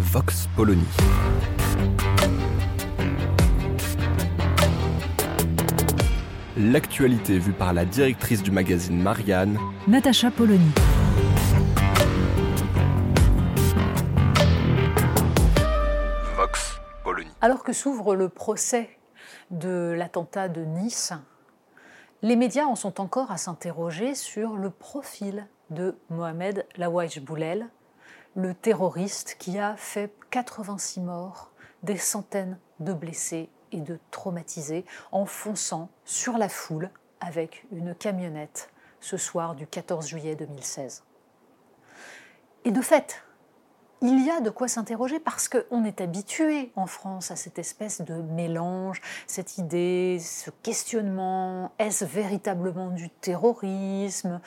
Vox Polony. L'actualité vue par la directrice du magazine Marianne, Natacha Polony. Vox Polony. Alors que s'ouvre le procès de l'attentat de Nice, les médias en sont encore à s'interroger sur le profil de Mohamed Laouaj Boulel, le terroriste qui a fait 86 morts, des centaines de blessés et de traumatisés en fonçant sur la foule avec une camionnette ce soir du 14 juillet 2016. Et de fait, il y a de quoi s'interroger parce qu'on est habitué en France à cette espèce de mélange, cette idée, ce questionnement, est-ce véritablement du terrorisme?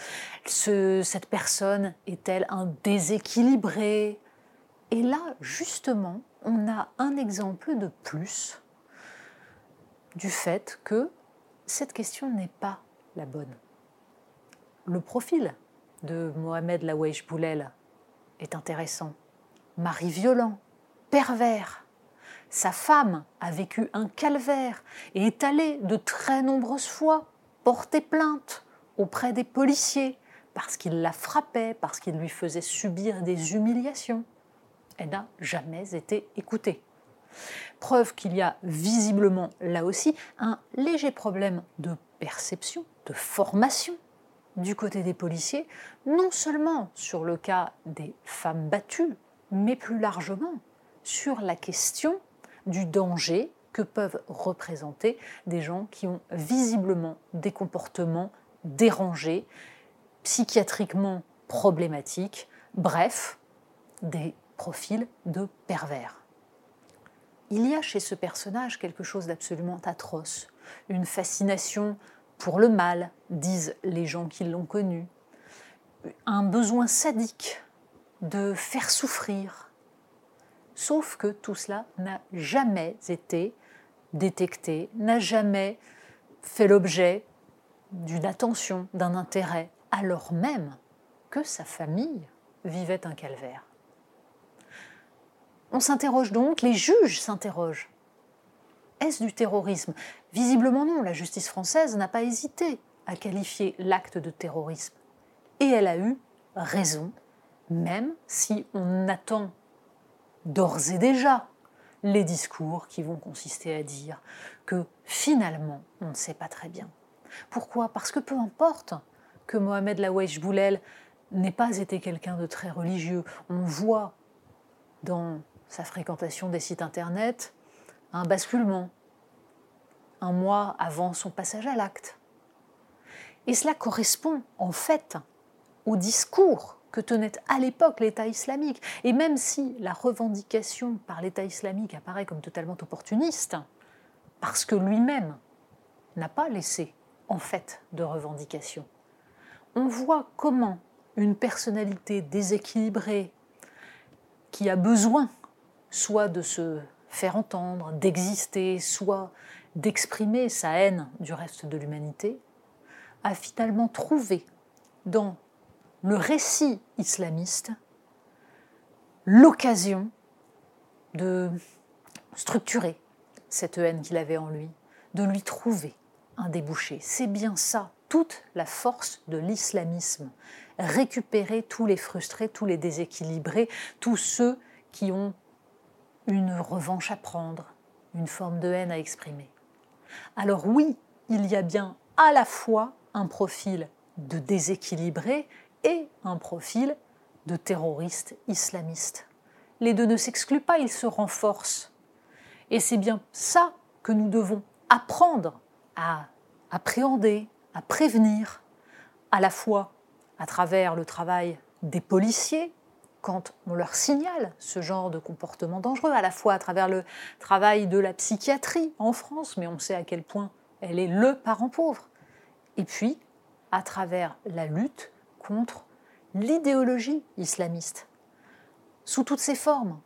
Ce- Cette personne est-elle un déséquilibré? Et là, justement, on a un exemple de plus du fait que cette question n'est pas la bonne. Le profil de Mohamed Laouej Boulel est intéressant mari violent, pervers. Sa femme a vécu un calvaire et est allée de très nombreuses fois porter plainte auprès des policiers parce qu'il la frappait, parce qu'il lui faisait subir des humiliations. Elle n'a jamais été écoutée. Preuve qu'il y a visiblement là aussi un léger problème de perception, de formation du côté des policiers, non seulement sur le cas des femmes battues, mais plus largement sur la question du danger que peuvent représenter des gens qui ont visiblement des comportements dérangés, psychiatriquement problématiques, bref, des profils de pervers. Il y a chez ce personnage quelque chose d'absolument atroce, une fascination pour le mal, disent les gens qui l'ont connu, un besoin sadique de faire souffrir. Sauf que tout cela n'a jamais été détecté, n'a jamais fait l'objet d'une attention, d'un intérêt, alors même que sa famille vivait un calvaire. On s'interroge donc, les juges s'interrogent. Est-ce du terrorisme? Visiblement non, la justice française n'a pas hésité à qualifier l'acte de terrorisme. Et elle a eu raison, même si on attend d'ores et déjà les discours qui vont consister à dire que finalement on ne sait pas très bien. Pourquoi? Parce que peu importe que Mohamed Laouech Boulel n'ait pas été quelqu'un de très religieux, on voit dans sa fréquentation des sites internet un basculement, un mois avant son passage à l'acte. Et cela correspond en fait au discours que tenait à l'époque l'État islamique. Et même si la revendication par l'État islamique apparaît comme totalement opportuniste, parce que lui-même n'a pas laissé en fait de revendication, on voit comment une personnalité déséquilibrée qui a besoin soit de se faire entendre, d'exister, soit d'exprimer sa haine du reste de l'humanité, a finalement trouvé dans le récit islamiste l'occasion de structurer cette haine qu'il avait en lui, de lui trouver un débouché. C'est bien ça, toute la force de l'islamisme. Récupérer tous les frustrés, tous les déséquilibrés, tous ceux qui ont une revanche à prendre, une forme de haine à exprimer. Alors oui, il y a bien à la fois un profil de déséquilibré et un profil de terroriste islamiste. Les deux ne s'excluent pas, ils se renforcent. Et c'est bien ça que nous devons apprendre à appréhender, à prévenir, à la fois à travers le travail des policiers quand on leur signale ce genre de comportement dangereux, à la fois à travers le travail de la psychiatrie en France, mais on sait à quel point elle est le parent pauvre, et puis à travers la lutte contre l'idéologie islamiste, sous toutes ses formes,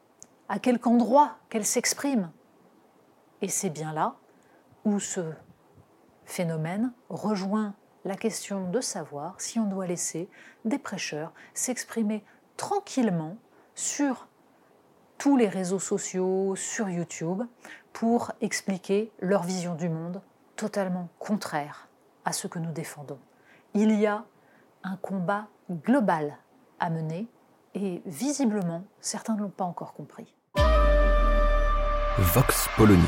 à quelque endroit qu'elle s'exprime. Et c'est bien là où ce phénomène rejoint la question de savoir si on doit laisser des prêcheurs s'exprimer tranquillement sur tous les réseaux sociaux, sur YouTube, pour expliquer leur vision du monde totalement contraire à ce que nous défendons. Il y a un combat global à mener et visiblement, certains ne l'ont pas encore compris. Vox Polony.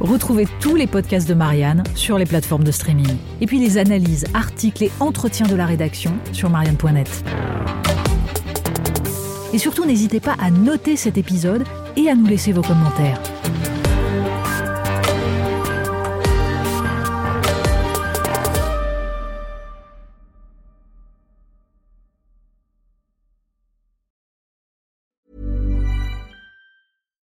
Retrouvez tous les podcasts de Marianne sur les plateformes de streaming. Et puis les analyses, articles et entretiens de la rédaction sur marianne.net. Et surtout, n'hésitez pas à noter cet épisode et à nous laisser vos commentaires.